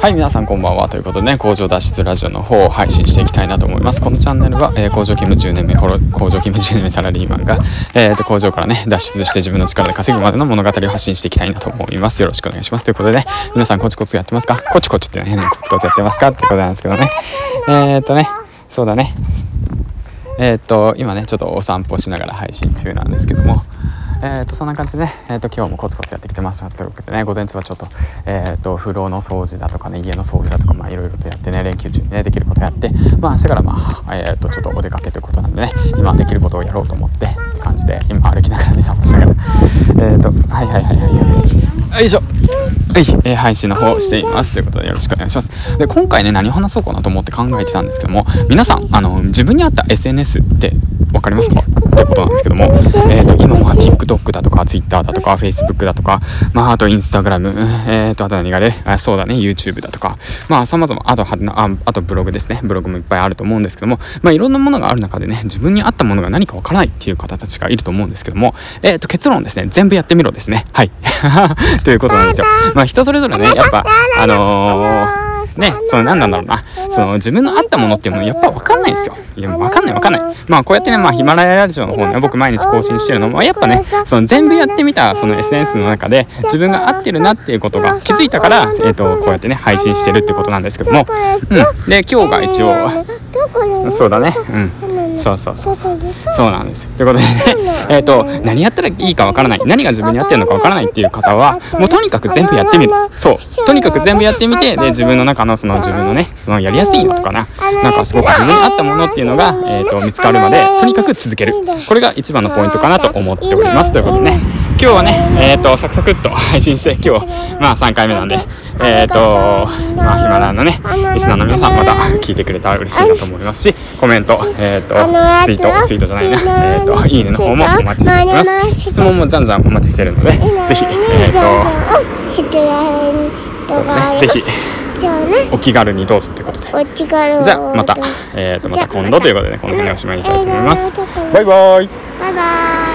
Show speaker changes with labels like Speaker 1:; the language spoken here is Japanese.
Speaker 1: はい、皆さんこんばんは。ということでね、工場脱出ラジオの方を配信していきたいなと思います。このチャンネルは、えー、工場勤務10年目、工場勤務10年目サラリーマンが、えーと、工場からね、脱出して自分の力で稼ぐまでの物語を発信していきたいなと思います。よろしくお願いします。ということでね、皆さんコツコツやってますか？コチコチってね、コツコツやってますか？ってことなんですけどね。えーとね、そうだね。えーと、今ね、ちょっとお散歩しながら配信中なんですけども、えーと、そんな感じでね、えーと、今日もコツコツやってきてましたというわけでね午前中はちょっと,、えーと、風呂の掃除だとかね家の掃除だとかまあいろいろとやってね連休中にねできることやってまあ明日からまあ、えー、とちょっとお出かけということなんでね今できることをやろうと思ってって感じで今歩きながらね散歩しながらえっ、ー、とはいはいはいはいよいしょ。はい、えー、配信の方しています。ということでよろしくお願いします。で今回ね何を話そうかなと思って考えてたんですけども皆さんあの自分に合った SNS って分かりますか？ってことなんですけども、えーと、今は TikTok だとか Twitter だとか Facebook だとか、まあ、あと Instagram、えーと、あと何がね、あそうだね、YouTube だとか、まあ、様々、あとあ、あとブログですね。ブログもいっぱいあると思うんですけども、まあ、いろんなものがある中でね、自分に合ったものが何かわからないっていう方たちがいると思うんですけども、えっ、ー、と、結論ですね、全部やってみろですね。はい。ということなんですよ。まあ、人それぞれね、やっぱ、あのーね、その何なんだろうな、その自分の合ったものっていうのやっぱ分かんないんですよ。いや、分かんない分かんない。まあこうやってね、まあヒマラヤラジオの方ね、僕毎日更新してるのも、やっぱね、その全部やってみたその SNS の中で自分が合ってるなっていうことが気づいたから、えっ、ー、と、こうやってね、配信してるってことなんですけども、うん。で、今日が一応、そうだね、うん。そうそうそうそう。そうなんです。よということでね。えっと何やったらいいかわからない。何が自分に合ってるのかわからないっていう方はもうとにかく全部やってみる。そう。とにかく全部やってみてで自分の中のその自分のねそのやりやすいのとかな。なんかすごく自分に合ったものっていうのが、えーと、見つかるまでとにかく続ける。これが一番のポイントかなと思っております。ということでね今日はねえっ、ー、とサクサクっと配信して今日まあ3回目なんでえっ、ー、とまあヒマラヤのねリスナーの皆さんまた聞いてくれたら嬉しいなと思いますしコメントえっ、ー、とツイートツイートじゃないなえっ、ー、といいねの方もお待ちしております。質問もじゃんじゃんお待ちしてるのでぜひえっ、とそうねぜひお気軽にどうぞということで。じゃあまたえっ、とまた今度ということで、ね、この辺でおしまいにしたいと思います。バイバイ。バイバイ